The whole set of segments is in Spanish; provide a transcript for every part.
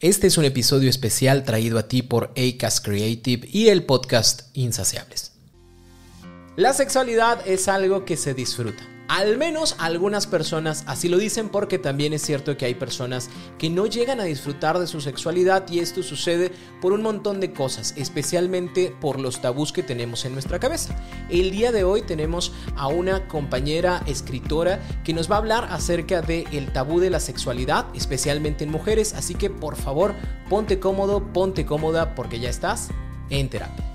Este es un episodio especial traído a ti por Acast Creative y el podcast Insaciables. La sexualidad es algo que se disfruta. Al menos algunas personas así lo dicen porque también es cierto que hay personas que no llegan a disfrutar de su sexualidad y esto sucede por un montón de cosas, especialmente por los tabús que tenemos en nuestra cabeza. El día de hoy tenemos a una compañera escritora que nos va a hablar acerca del el tabú de la sexualidad, especialmente en mujeres, así que por favor ponte cómodo, ponte cómoda porque ya estás en terapia.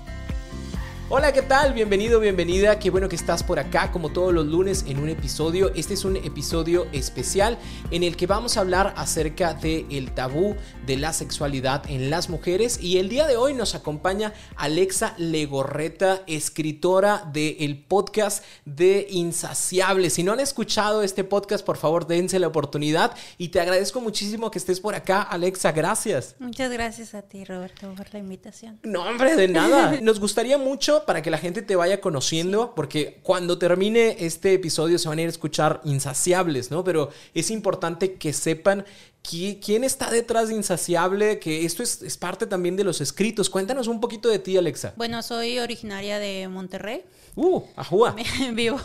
Hola, ¿qué tal? Bienvenido, bienvenida. Qué bueno que estás por acá como todos los lunes en un episodio. Este es un episodio especial en el que vamos a hablar acerca del el tabú de la sexualidad en las mujeres y el día de hoy nos acompaña Alexa Legorreta, escritora del podcast de Insaciable. Si no han escuchado este podcast, por favor, dense la oportunidad y te agradezco muchísimo que estés por acá, Alexa. Gracias. Muchas gracias a ti, Roberto, por la invitación. No, hombre, de nada. Nos gustaría mucho para que la gente te vaya conociendo, porque cuando termine este episodio se van a ir a escuchar insaciables, ¿no? Pero es importante que sepan quién está detrás de Insaciable, que esto es, es parte también de los escritos. Cuéntanos un poquito de ti, Alexa. Bueno, soy originaria de Monterrey. Uh, ajúa. vivo,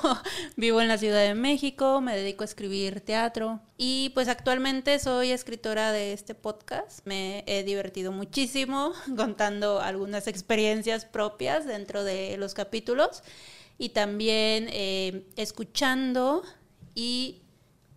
vivo en la Ciudad de México, me dedico a escribir teatro y pues actualmente soy escritora de este podcast. Me he divertido muchísimo contando algunas experiencias propias dentro de los capítulos y también eh, escuchando y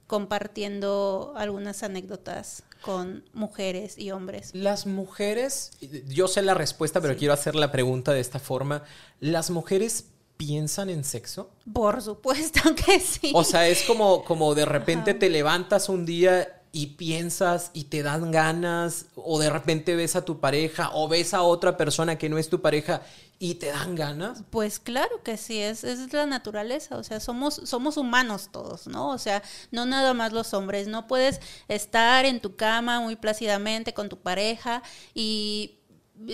compartiendo algunas anécdotas con mujeres y hombres. Las mujeres, yo sé la respuesta, pero quiero hacer la pregunta de esta forma. ¿Las mujeres piensan en sexo? Por supuesto que sí. O sea, es como, como de repente te levantas un día y piensas y te dan ganas, o de repente ves a tu pareja o ves a otra persona que no es tu pareja y te dan ganas? Pues claro que sí, es, es la naturaleza, o sea, somos, somos humanos todos, ¿no? O sea, no nada más los hombres, no puedes estar en tu cama muy plácidamente con tu pareja y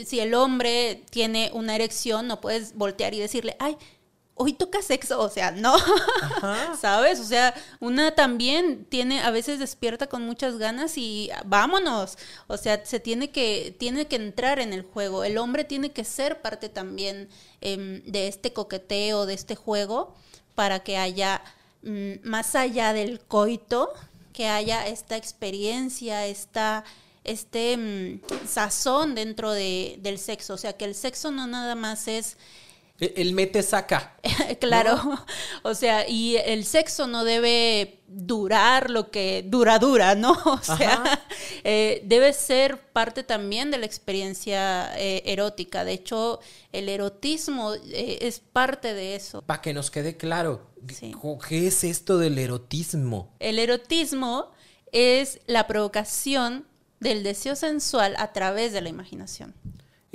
si el hombre tiene una erección, no puedes voltear y decirle, ay, hoy toca sexo, o sea, no, ¿sabes? O sea, una también tiene, a veces despierta con muchas ganas y vámonos, o sea, se tiene que, tiene que entrar en el juego, el hombre tiene que ser parte también em, de este coqueteo, de este juego, para que haya, mm, más allá del coito, que haya esta experiencia, esta este mm, sazón dentro de, del sexo, o sea, que el sexo no nada más es el mete saca. claro. O sea, y el sexo no debe durar lo que dura, dura, ¿no? O sea, eh, debe ser parte también de la experiencia eh, erótica. De hecho, el erotismo eh, es parte de eso. Para que nos quede claro, ¿qué es esto del erotismo? El erotismo es la provocación del deseo sensual a través de la imaginación.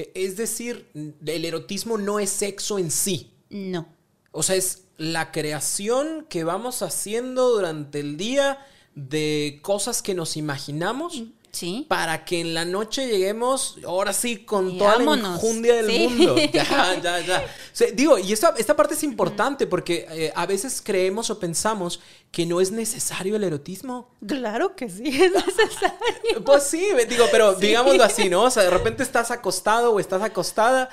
E, es decir, el erotismo no es sexo en sí. No. O sea, es la creación que vamos haciendo durante el día de cosas que nos imaginamos. Sí. Para que en la noche lleguemos, ahora sí, con toda la enjundia del mundo. Ya, ya, ya. digo, y esta, esta parte es importante porque eh, a veces creemos o pensamos que no es necesario el erotismo. Claro que sí, es necesario. pues sí, digo, pero digámoslo así, ¿no? O sea, de repente estás acostado o estás acostada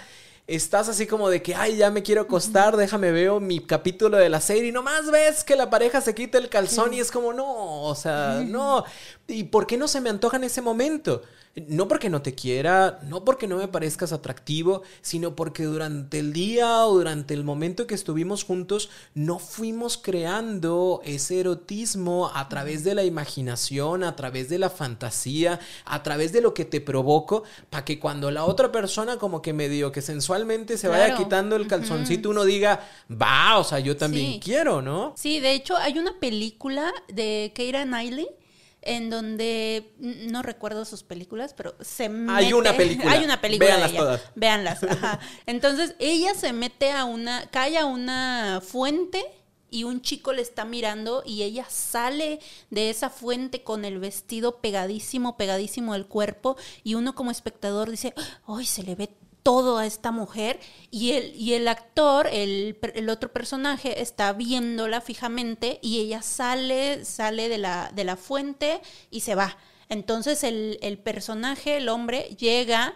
estás así como de que, ay, ya me quiero acostar, déjame veo mi capítulo de la serie y nomás ves que la pareja se quita el calzón y es como, no, o sea, no. ¿Y por qué no se me antoja en ese momento? No porque no te quiera, no porque no me parezcas atractivo, sino porque durante el día o durante el momento que estuvimos juntos no fuimos creando ese erotismo a través de la imaginación, a través de la fantasía, a través de lo que te provoco, para que cuando la otra persona como que medio que sensualmente se vaya quitando el calzoncito, uno diga, va, o sea, yo también quiero, ¿no? Sí, de hecho hay una película de Keira Knightley en donde no recuerdo sus películas, pero se Hay una mete- película. Hay una película. de ella. todas. Véanlas. ajá. Entonces ella se mete a una, cae a una fuente y un chico le está mirando y ella sale de esa fuente con el vestido pegadísimo, pegadísimo del cuerpo y uno como espectador dice, ¡ay, se le ve todo a esta mujer! Y el, y el actor, el, el otro personaje, está viéndola fijamente y ella sale, sale de la, de la fuente y se va. Entonces el, el personaje, el hombre, llega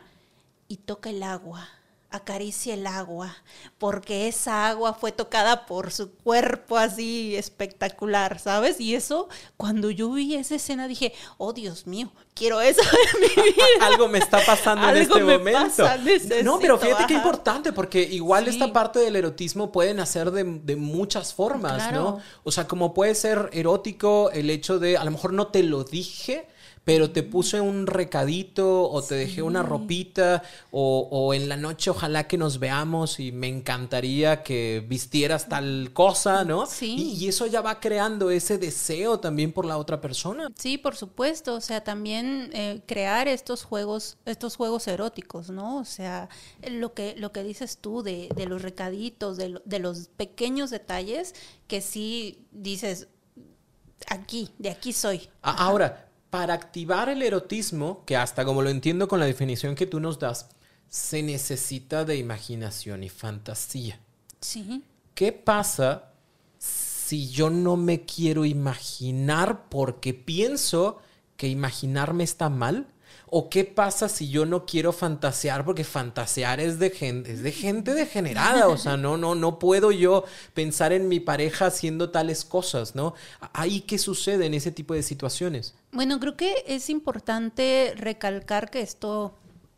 y toca el agua, acaricia el agua, porque esa agua fue tocada por su cuerpo así espectacular, ¿sabes? Y eso, cuando yo vi esa escena dije, oh Dios mío, quiero eso en mi vida. Algo me está pasando en este me momento. pasa, necesito, no, pero fíjate qué importante, porque igual Sí. esta parte del erotismo puede nacer de, de muchas formas, Claro. ¿no? O sea, como puede ser erótico el hecho de, a lo mejor no te lo dije, pero te puse un recadito o te dejé una ropita o, o en la noche ojalá que nos veamos y me encantaría que vistieras tal cosa, ¿no? Sí. Y, y eso ya va creando ese deseo también por la otra persona. Sí, por supuesto. O sea, también eh, crear estos juegos, estos juegos eróticos, ¿no? O sea, lo que, lo que dices tú de, de los recaditos, de, de los pequeños detalles que sí dices, aquí, de aquí soy. Ahora, para activar el erotismo, que hasta como lo entiendo con la definición que tú nos das, se necesita de imaginación y fantasía. Sí. ¿Qué pasa si yo no me quiero imaginar porque pienso que imaginarme está mal? ¿O qué pasa si yo no quiero fantasear porque fantasear es de gente, es de gente degenerada? O sea, no, no, no puedo yo pensar en mi pareja haciendo tales cosas, ¿no? Ahí qué sucede en ese tipo de situaciones. Bueno, creo que es importante recalcar que esto,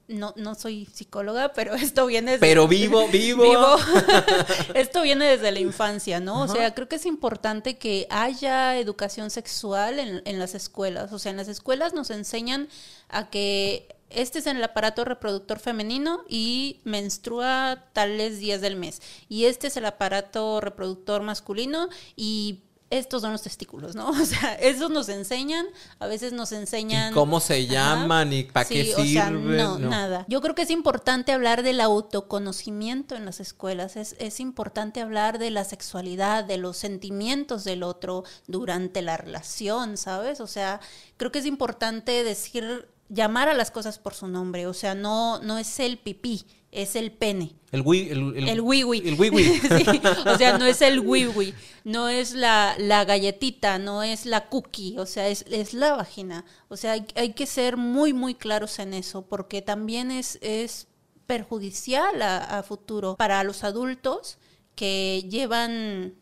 no, no soy psicóloga, pero esto viene desde... Pero vivo, vivo. vivo. Esto viene desde la infancia, ¿no? O sea, creo que es importante que haya educación sexual en, en las escuelas. O sea, en las escuelas nos enseñan a que este es el aparato reproductor femenino y menstrua tales días del mes. Y este es el aparato reproductor masculino y estos son los testículos, ¿no? O sea, esos nos enseñan, a veces nos enseñan... ¿Y cómo se Ajá. llaman y para qué Sí, o sea, sirven? no, No. nada. Yo creo que es importante hablar del autoconocimiento en las escuelas. Es, es importante hablar de la sexualidad, de los sentimientos del otro durante la relación, ¿sabes? O sea, creo que es importante decir, llamar a las cosas por su nombre. O sea, no, no es el pipí, es el pene. El wi, el, el, El wiwi. Sí, o sea, no es el wiwi, no es la, la galletita, no es la cookie, o sea, es, es la vagina. O sea, hay, hay que ser muy, muy claros en eso, porque también es, es perjudicial a, a futuro para los adultos que llevan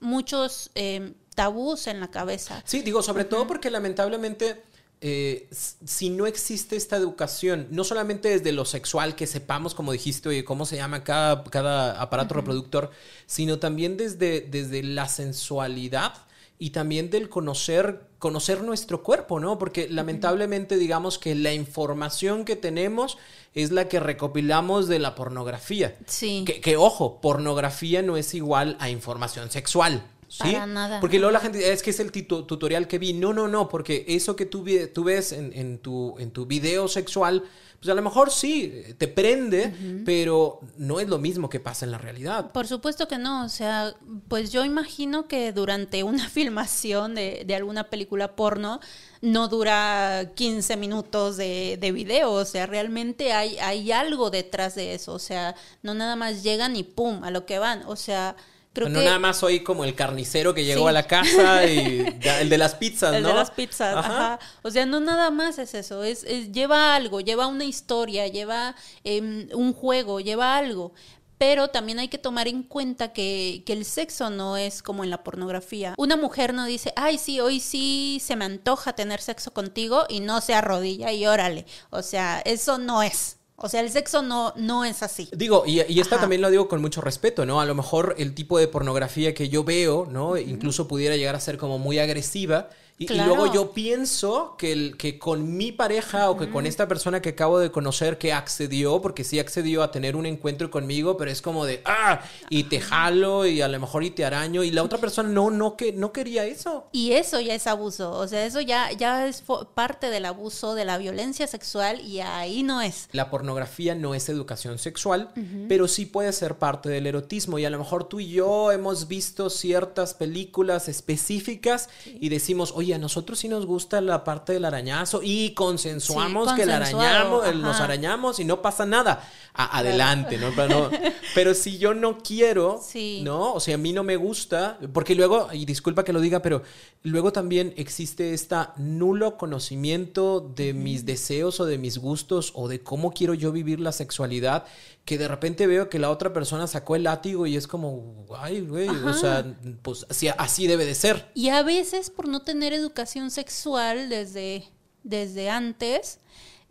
muchos eh, tabús en la cabeza. Sí, digo, sobre todo porque lamentablemente, eh, si no existe esta educación, no solamente desde lo sexual, que sepamos, como dijiste, oye, cómo se llama cada, cada aparato reproductor, sino también desde, desde la sensualidad y también del conocer, conocer nuestro cuerpo, ¿no? Porque lamentablemente digamos que la información que tenemos es la que recopilamos de la pornografía. Sí. Que, que, ojo, pornografía no es igual a información sexual. ¿Sí? Para nada. Porque luego la gente dice, es que es el tutorial que vi. No, no, no, porque eso que tú, ves en, en tu, en tu video sexual, pues a lo mejor sí, te prende, pero no es lo mismo que pasa en la realidad. Por supuesto que no, o sea, pues yo imagino que durante una filmación de, de alguna película porno no dura 15 minutos de, de video, o sea, realmente hay, hay algo detrás de eso, o sea, no nada más llegan y pum, a lo que van, o sea, creo no que... nada más soy como el carnicero que llegó Sí. a la casa y el de las pizzas, El ¿no? de las pizzas, Ajá. ajá. O sea, no nada más es eso, es, es- lleva algo, lleva una historia, lleva em, un juego, lleva algo. Pero también hay que tomar en cuenta que, que el sexo no es como en la pornografía. Una mujer no dice, ay, sí, hoy sí se me antoja tener sexo contigo y no se arrodilla y órale. O sea, eso no es. O sea, el sexo no, no es así. Digo, y, y esta Ajá. también lo digo con mucho respeto, ¿no? A lo mejor el tipo de pornografía que yo veo, ¿no? Incluso pudiera llegar a ser como muy agresiva Y, luego yo pienso que, el, que con mi pareja o que con esta persona que acabo de conocer que accedió, porque sí accedió a tener un encuentro conmigo, pero es como de, ah, y te jalo y a lo mejor y te araño, y la otra persona no, no, que, no quería eso. Y eso ya es abuso, o sea, eso ya, ya es parte del abuso, de la violencia sexual y ahí no es. La pornografía no es educación sexual, pero sí puede ser parte del erotismo. Y a lo mejor tú y yo hemos visto ciertas películas específicas y decimos, oye, a nosotros sí nos gusta la parte del arañazo y consensuamos Sí, que el arañamos, nos arañamos y no pasa nada. A- adelante, ¿no? Pero, no- pero si yo no quiero, Sí. ¿no? O sea, a mí no me gusta, porque luego, y disculpa que lo diga, pero luego también existe esta nulo conocimiento de mis deseos o de mis gustos o de cómo quiero yo vivir la sexualidad, que de repente veo que la otra persona sacó el látigo y es como, ay, güey, o sea, pues así, así debe de ser. Y a veces por no tener educación sexual desde, desde antes,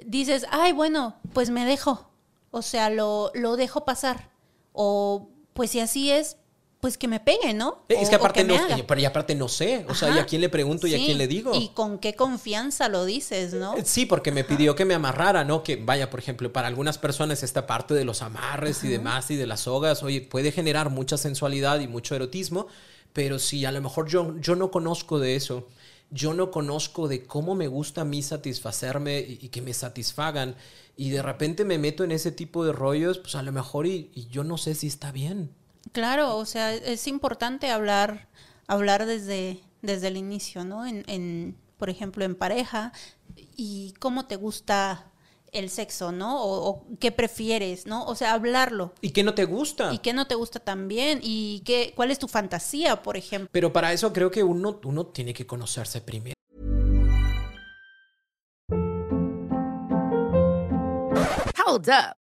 dices, ay, bueno, pues me dejo. O sea, lo, lo dejo pasar. O pues si así es, pues que me pegue, ¿no? Eh, Es O- que aparte no, pero y aparte no sé, o sea. ¿y a quién le pregunto y a quién le digo? Y con qué confianza lo dices, ¿no? Sí, porque me pidió que me amarrara, ¿no? Que vaya, por ejemplo, para algunas personas esta parte de los amarres y demás y de las sogas, oye, puede generar mucha sensualidad y mucho erotismo, pero si a lo mejor yo, yo no conozco de eso, yo no conozco de cómo me gusta a mí satisfacerme y, que me satisfagan, y de repente me meto en ese tipo de rollos, pues a lo mejor y, y yo no sé si está bien. Claro, o sea, es importante hablar, hablar desde, desde el inicio, ¿no? En, en, por ejemplo, en pareja, y cómo te gusta el sexo, ¿no? O, o qué prefieres, ¿no? O sea, hablarlo. ¿Y qué no te gusta? ¿Y qué no te gusta también? ¿Y qué, cuál es tu fantasía, por ejemplo? Pero para eso creo que uno, uno tiene que conocerse primero. Hold up.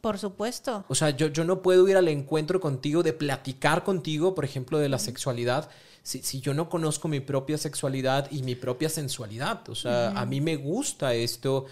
Por supuesto. O sea, yo, yo no puedo ir al encuentro contigo, de platicar contigo, por ejemplo, de la sexualidad, si, si yo no conozco mi propia sexualidad y mi propia sensualidad. O sea, a mí me gusta esto,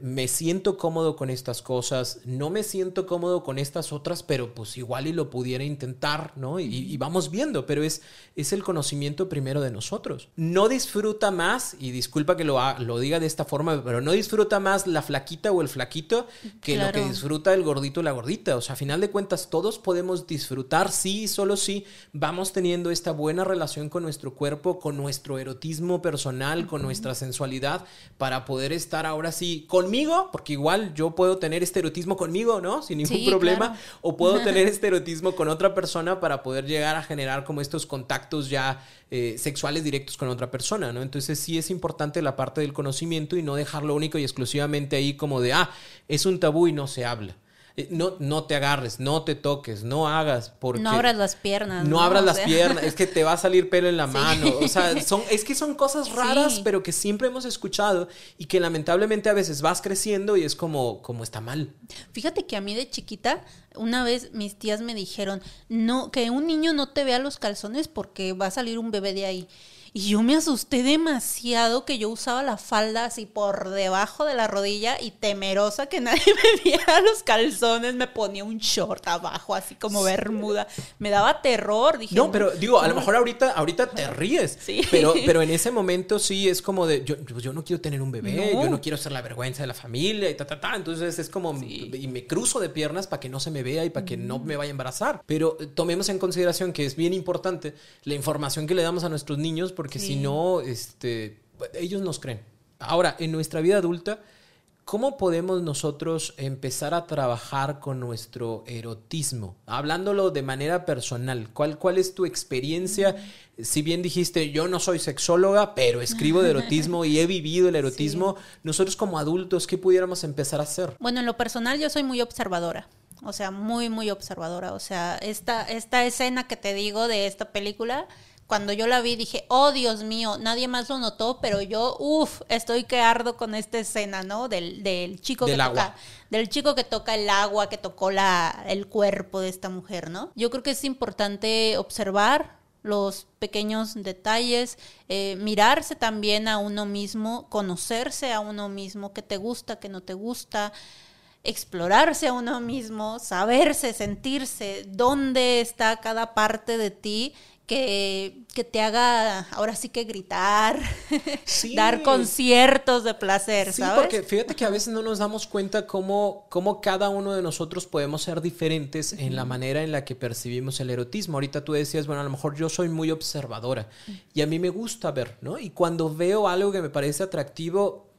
me siento cómodo con estas cosas, no me siento cómodo con estas otras, pero pues igual y lo pudiera intentar, ¿no? Y, y vamos viendo, pero es, es el conocimiento primero de nosotros. No disfruta más, y disculpa que lo, lo diga de esta forma, pero no disfruta más la flaquita o el flaquito que lo que disfruta el gordito o la gordita. O sea, a final de cuentas, todos podemos disfrutar, sí, y solo sí, vamos teniendo esta buena relación con nuestro cuerpo, con nuestro erotismo personal, con nuestra sensualidad, para poder estar ahora sí conmigo, porque igual yo puedo tener este erotismo conmigo, ¿no? Sin ningún Sí, problema, claro. o puedo tener este erotismo con otra persona para poder llegar a generar como estos contactos ya eh, sexuales directos con otra persona, ¿no? Entonces sí es importante la parte del conocimiento y no dejarlo único y exclusivamente ahí como de, ah, es un tabú y no se habla. Eh, No, no te agarres, no te toques, no hagas porque... No abras las piernas. No abras O las piernas, es que te va a salir pelo en la mano. O sea, son, es que son cosas raras, Sí. pero que siempre hemos escuchado y que lamentablemente a veces vas creciendo y es como, como está mal. Fíjate que a mí de chiquita, una vez mis tías me dijeron, no, que un niño no te vea los calzones porque va a salir un bebé de ahí. Y yo me asusté demasiado que yo usaba la falda así por debajo de la rodilla y temerosa que nadie me viera los calzones, me ponía un short abajo, así como bermuda. Me daba terror, dije. No, pero digo, a lo mejor ahorita, ahorita te ríes. Sí. Pero, pero en ese momento sí es como de, yo, yo- yo no quiero tener un bebé, No. yo no quiero ser la vergüenza de la familia y ta, ta, ta. Entonces es como, y me cruzo de piernas para que no se me vea y para que no me vaya a embarazar. Pero tomemos en consideración que es bien importante la información que le damos a nuestros niños porque si no, este, ellos nos creen. Ahora, en nuestra vida adulta, ¿Cómo podemos nosotros empezar a trabajar con nuestro erotismo? Hablándolo de manera personal, ¿cuál, cuál es tu experiencia? Si bien dijiste, yo no soy sexóloga, pero escribo de erotismo y he vivido el erotismo, nosotros como adultos, ¿qué pudiéramos empezar a hacer? Bueno, en lo personal yo soy muy observadora. O sea, muy, muy observadora. O sea, esta, esta escena que te digo de esta película, cuando yo la vi dije, oh Dios mío, nadie más lo notó, pero yo, uff, estoy que ardo con esta escena, ¿no? Del, del chico Del que agua. toca, del chico que toca el agua, que tocó la, el cuerpo de esta mujer, ¿no? Yo creo que es importante observar los pequeños detalles, eh, mirarse también a uno mismo, conocerse a uno mismo, qué te gusta, qué no te gusta, explorarse a uno mismo, saberse, sentirse, dónde está cada parte de ti que, que te haga ahora sí que gritar, Sí. dar conciertos de placer, Sí, ¿sabes? porque fíjate que a veces no nos damos cuenta cómo, cómo cada uno de nosotros podemos ser diferentes en la manera en la que percibimos el erotismo. Ahorita tú decías, bueno, a lo mejor yo soy muy observadora y a mí me gusta ver, ¿no? Y cuando veo algo que me parece atractivo,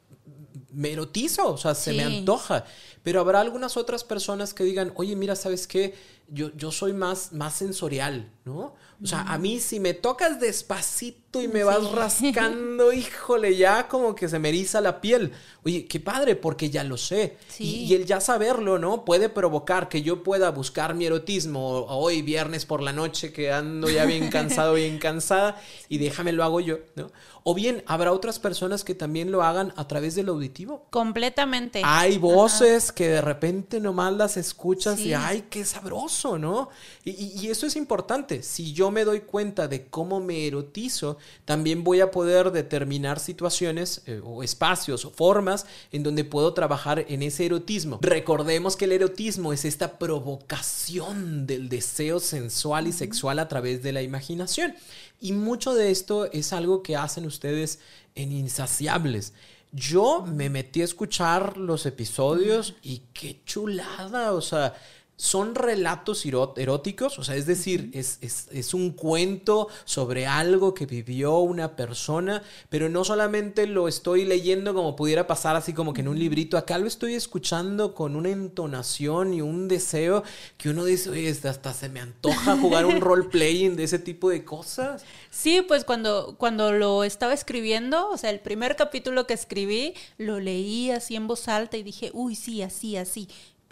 me erotizo, o sea, se me antoja. Pero habrá algunas otras personas que digan, oye, mira, ¿sabes qué? Yo, yo soy más, más sensorial, ¿no? O sea, a mí si me tocas despacito y me vas rascando, híjole, ya como que se me eriza la piel. Oye, qué padre, porque ya lo sé. Sí. Y, y el ya saberlo, ¿no? Puede provocar que yo pueda buscar mi erotismo hoy, viernes por la noche, que ando ya bien cansado, bien cansada, y déjame lo hago yo, ¿no? O bien, habrá otras personas que también lo hagan a través del auditivo. Completamente. Hay voces que de repente nomás las escuchas y. ¡ay, qué sabroso! ¿no? Y, y- y eso es importante. Si yo me doy cuenta de cómo me erotizo, también voy a poder determinar situaciones eh, o espacios o formas en donde puedo trabajar en ese erotismo. Recordemos que el erotismo es esta provocación del deseo sensual y sexual a través de la imaginación. Y mucho de esto es algo que hacen ustedes en Insaciables. Yo me metí a escuchar los episodios y qué chulada, o sea, son relatos eróticos, o sea, es decir, es, es- es un cuento sobre algo que vivió una persona, pero no solamente lo estoy leyendo como pudiera pasar así como que en un librito, acá lo estoy escuchando con una entonación y un deseo que uno dice, oye, hasta- hasta se me antoja jugar un role-playing de ese tipo de cosas. Sí, pues cuando, cuando lo estaba escribiendo, o sea, el primer capítulo que escribí, lo leí así en voz alta y dije, uy, sí, así, así.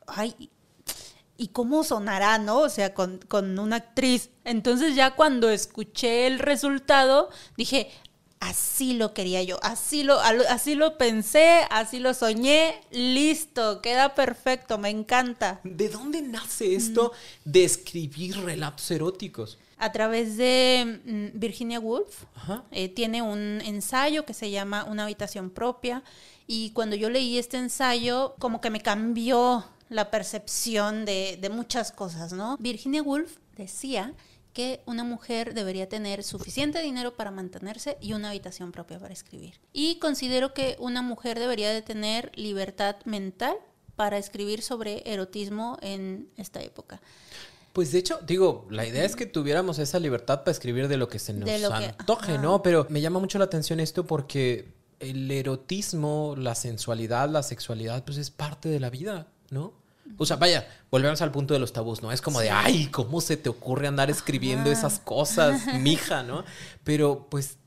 Ay, ¿y cómo sonará, no? O sea, con, con una actriz. Entonces ya cuando escuché el resultado, dije, así lo quería yo, así lo, así lo pensé, así lo soñé, listo, queda perfecto, me encanta. ¿De dónde nace esto de escribir relatos eróticos? a través de mm, Virginia Woolf. Ajá. Eh, tiene un ensayo que se llama Una habitación propia. Y cuando yo leí este ensayo, como que me cambió la percepción de, de muchas cosas, ¿no? Virginia Woolf decía que una mujer debería tener suficiente dinero para mantenerse y una habitación propia para escribir. Y considero que una mujer debería de tener libertad mental para escribir sobre erotismo en esta época. Pues de hecho, digo, la idea es que tuviéramos esa libertad para escribir de lo que se nos que- antoje. ¿no? Pero me llama mucho la atención esto porque el erotismo, la sensualidad, la sexualidad, pues es parte de la vida, ¿no? O sea, vaya, volvemos al punto de los tabús, ¿no? Es como de, ay, ¿cómo se te ocurre andar escribiendo Ajá. esas cosas, mija, ¿no? Pero pues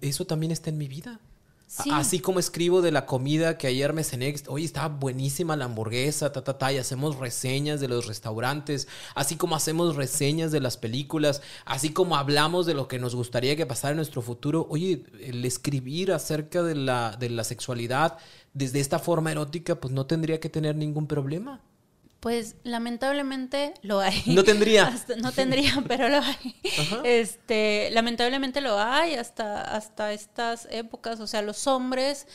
eso también está en mi vida. Sí. Así como escribo de la comida que ayer me cené, oye, estaba buenísima la hamburguesa, ta, ta, ta, y hacemos reseñas de los restaurantes, así como hacemos reseñas de las películas, así como hablamos de lo que nos gustaría que pasara en nuestro futuro, oye, el escribir acerca de la, de la sexualidad desde esta forma erótica, pues no tendría que tener ningún problema. Pues lamentablemente lo hay. No tendría. Hasta- no tendría, pero lo hay. Ajá. Este, lamentablemente lo hay hasta, hasta estas épocas. O sea, los hombres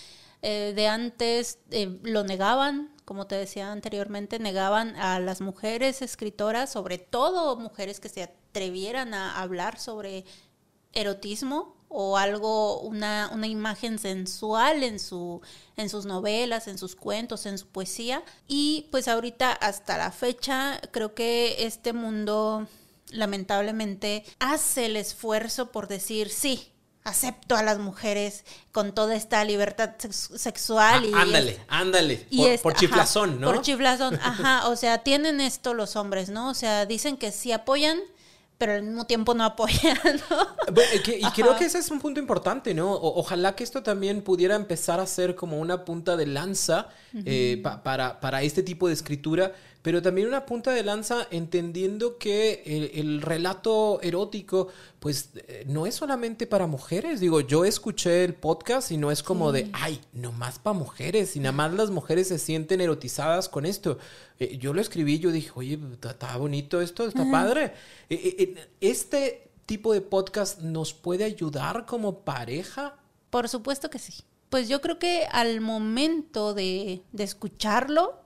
eh, de antes eh, lo negaban, como te decía anteriormente, negaban a las mujeres escritoras, sobre todo mujeres que se atrevieran a hablar sobre erotismo o algo, una, una imagen sensual en, su, en sus novelas, en sus cuentos, en su poesía. Y pues ahorita hasta la fecha creo que este mundo lamentablemente hace el esfuerzo por decir sí. Acepto a las mujeres con toda esta libertad sex- sexual. y Ah, ándale, ándale, y por, es- por ajá, chiflazón, ¿no? Por chiflazón, ajá. O sea, tienen esto los hombres, ¿no? O sea, dicen que sí apoyan, pero al mismo tiempo no apoya, ¿no? y creo que ese es un punto importante, ¿no? ojalá que esto también pudiera empezar a ser como una punta de lanza eh, para, para este tipo de escritura pero también una punta de lanza entendiendo que el, relato erótico, pues eh, no es solamente para mujeres. Digo, yo escuché el podcast y no es como de, ay, nomás para mujeres, y nada más las mujeres se sienten erotizadas con esto. Eh, yo lo escribí, yo dije, oye, está bonito esto, está padre. Eh, este tipo de podcast nos puede ayudar como pareja. Por supuesto que sí. Pues yo creo que al momento de, de escucharlo,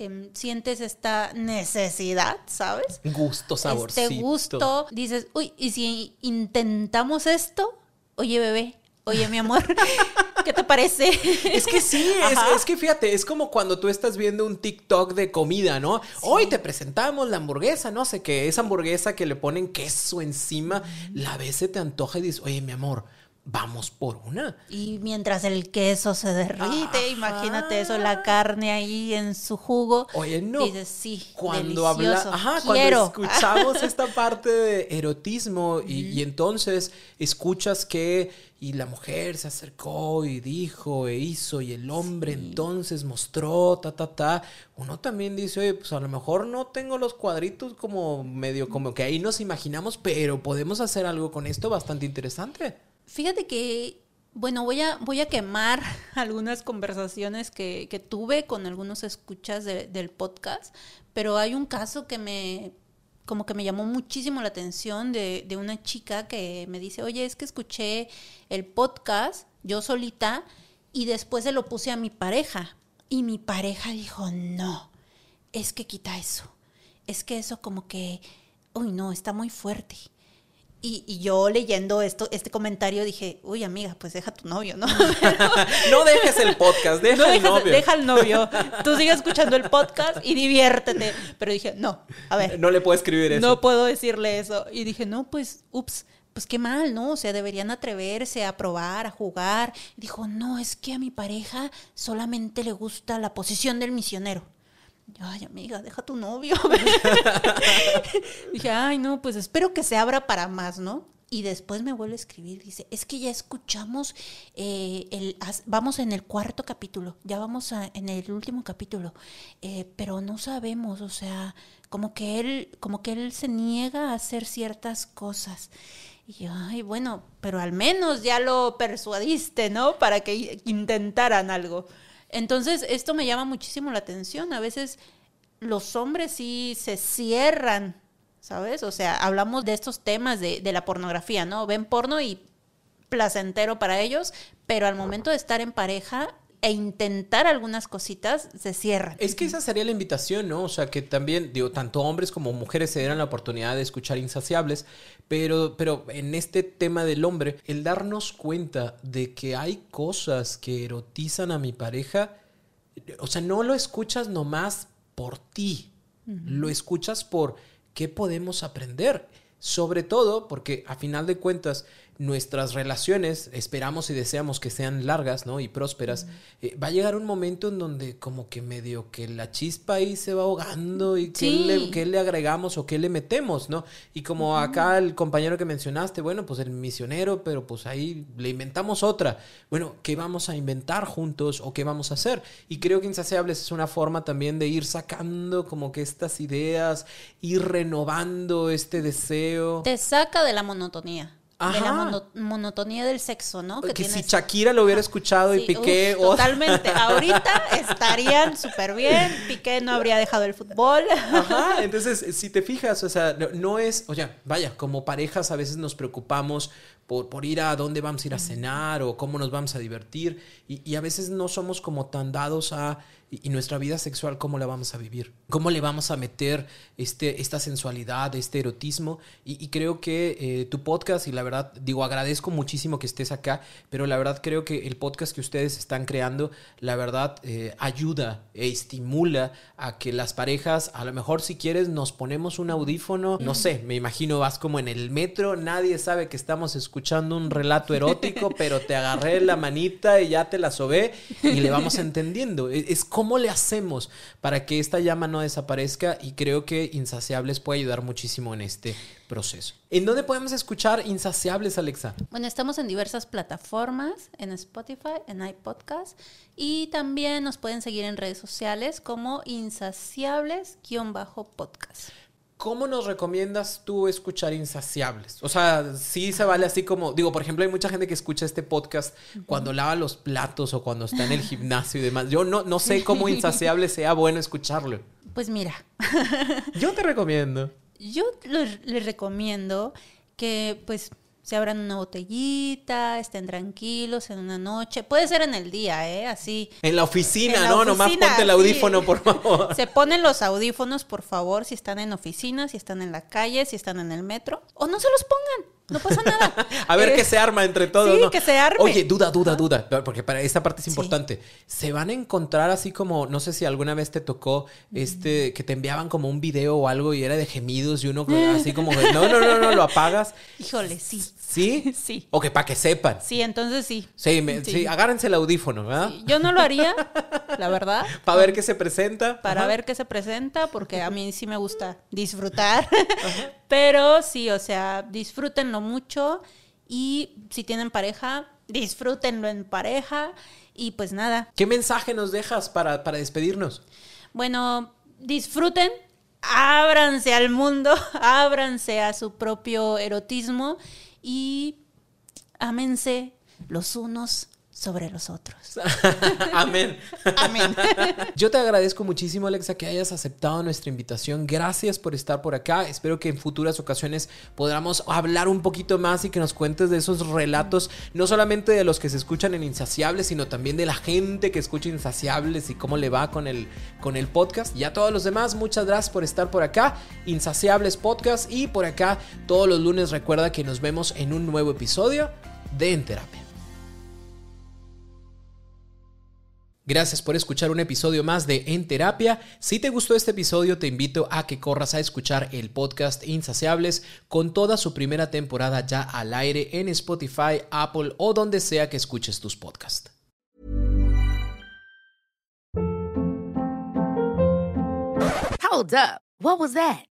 Em, sientes esta necesidad, ¿sabes? Gusto, saborcito. Este gusto, dices, uy, ¿y si intentamos esto? Oye, bebé, oye, mi amor, ¿qué te parece? Es que sí, es, que fíjate, es como cuando tú estás viendo un TikTok de comida, ¿no? Hoy te presentamos la hamburguesa, no sé qué, esa hamburguesa que le ponen queso encima, la vez se te antoja y dices, oye, mi amor, vamos por una. Y mientras el queso se derrite, imagínate eso, la carne ahí en su jugo. Oye, no. Dices, sí, cuando habla, ajá, cuando escuchamos esta parte de erotismo y, entonces escuchas que y la mujer se acercó y dijo e hizo y el hombre entonces mostró ta ta ta, uno también dice, "Oye, pues a lo mejor no tengo los cuadritos como medio como que ahí nos imaginamos, pero podemos hacer algo con esto bastante interesante." Fíjate que, bueno, voy a, voy a quemar algunas conversaciones que, que tuve con algunos escuchas del podcast, pero hay un caso que me, como que me llamó muchísimo la atención de, de una chica que me dice, oye, es que escuché el podcast yo solita y después se lo puse a mi pareja. Y mi pareja dijo, no, es que quita eso. Es que eso como que, uy, no, está muy fuerte. Y, yo leyendo esto, este comentario dije, uy amiga, pues deja tu novio, ¿no? no dejes el podcast, deja el novio. Deja el novio. Tú sigue escuchando el podcast y diviértete. Pero dije, no, a ver. No le puedo escribir eso. No puedo decirle eso. Y dije, no, pues, ups, pues qué mal, ¿no? O sea, deberían atreverse a probar, a jugar. dijo, no, es que a mi pareja solamente le gusta la posición del misionero. Ay, amiga, deja tu novio. Dije, ay, no, pues espero que se abra para más, ¿no? Y después me vuelve a escribir, dice, es que ya escuchamos, eh, el, vamos en el cuarto capítulo, ya vamos en el último capítulo, eh, pero no sabemos, o sea, como que él, como que él se niega a hacer ciertas cosas. Y yo, ay, bueno, pero al menos ya lo persuadiste, ¿no? Para que intentaran algo. Entonces, esto me llama muchísimo la atención. A veces los hombres sí se cierran, ¿sabes? O sea, hablamos de estos temas de, de la pornografía, ¿no? Ven porno y placentero para ellos, pero al momento de estar en pareja e intentar algunas cositas, se cierran. Es que esa sería la invitación, ¿no? O sea, que también, digo, tanto hombres como mujeres se dieran la oportunidad de escuchar Insaciables, pero, pero en este tema del hombre, el darnos cuenta de que hay cosas que erotizan a mi pareja, o sea, no lo escuchas nomás por ti, lo escuchas por qué podemos aprender. Sobre todo porque a final de cuentas nuestras relaciones, esperamos y deseamos que sean largas, ¿no? Y prósperas, eh, va a llegar un momento en donde como que medio que la chispa ahí se va ahogando y qué, le, le, agregamos o qué le metemos, ¿no? Y como acá el compañero que mencionaste, bueno, pues el misionero, pero pues ahí le inventamos otra. Bueno, ¿qué vamos a inventar juntos o qué vamos a hacer? Y creo que Insaciables es una forma también de ir sacando como que estas ideas, ir renovando este deseo. Te saca de la monotonía de la monotonía del sexo, ¿no? Que, si Shakira lo hubiera escuchado y Piqué... Totalmente. Ahorita estarían súper bien. Piqué no habría dejado el fútbol. Ajá. Entonces, si te fijas, o sea, no, es... O sea, vaya, como parejas a veces nos preocupamos por, por, ir a dónde vamos a ir a cenar o cómo nos vamos a divertir. Y, y a veces no somos como tan dados a y, nuestra vida sexual, ¿cómo la vamos a vivir? ¿Cómo le vamos a meter este, esta sensualidad, este erotismo? Y, creo que eh, tu podcast, y la verdad, digo, agradezco muchísimo que estés acá, pero la verdad creo que el podcast que ustedes están creando, la verdad, eh, ayuda e estimula a que las parejas, a lo mejor si quieres, nos ponemos un audífono, no sé, me imagino vas como en el metro, nadie sabe que estamos escuchando un relato erótico, pero te agarré la manita y ya te la sobé y le vamos entendiendo. Es, es ¿Cómo le hacemos para que esta llama no desaparezca? Y creo que Insaciables puede ayudar muchísimo en este proceso. ¿En dónde podemos escuchar Insaciables, Alexa? Bueno, estamos en diversas plataformas, en Spotify, en iPodcast y también nos pueden seguir en redes sociales como insaciables-podcast. ¿Cómo nos recomiendas tú escuchar Insaciables? O sea, sí se vale así como, digo, por ejemplo, hay mucha gente que escucha este podcast cuando lava los platos o cuando está en el gimnasio y demás. Yo no, no sé cómo Insaciables sea bueno escucharlo. Pues mira. Yo te recomiendo. Yo les recomiendo que pues se abran una botellita, estén tranquilos en una noche. Puede ser en el día, ¿eh? Así. En la oficina, ¿no? Nomás ponte el audífono, por favor. Se ponen los audífonos, por favor, si están en oficina, si están en la calle, si están en el metro. O no se los pongan. No pasa nada. a ver qué se arma entre todos. Sí, que se arme. Oye, duda, duda, duda. Porque para esta parte es importante. Se van a encontrar así como, no sé si alguna vez te tocó este, que te enviaban como un video o algo y era de gemidos y uno así como, no, no, no, no, lo apagas. Híjole, sí. ¿Sí? Sí. O que para que sepan. Sí, entonces sí. Sí, sí. agárrense el audífono, ¿verdad? yo no lo haría, la verdad. Para ver qué se presenta. Para ver qué se presenta, porque a mí sí me gusta disfrutar. Pero sí, o sea, disfrútenlo mucho y si tienen pareja, disfrútenlo en pareja y pues nada. ¿Qué mensaje nos dejas para, para despedirnos? Bueno, disfruten, ábranse al mundo, ábranse a su propio erotismo y ámense los unos sobre los otros. Amén. Amén. Yo te agradezco muchísimo, Alexa, que hayas aceptado nuestra invitación. Gracias por estar por acá. Espero que en futuras ocasiones podamos hablar un poquito más y que nos cuentes de esos relatos, no solamente de los que se escuchan en Insaciables, sino también de la gente que escucha Insaciables y cómo le va con el, con el podcast. Y a todos los demás, muchas gracias por estar por acá. Insaciables Podcast y por acá todos los lunes recuerda que nos vemos en un nuevo episodio de En Gracias por escuchar un episodio más de En Terapia. Si te gustó este episodio, te invito a que corras a escuchar el podcast Insaciables con toda su primera temporada ya al aire en Spotify, Apple o donde sea que escuches tus podcasts. Hold up. What was that?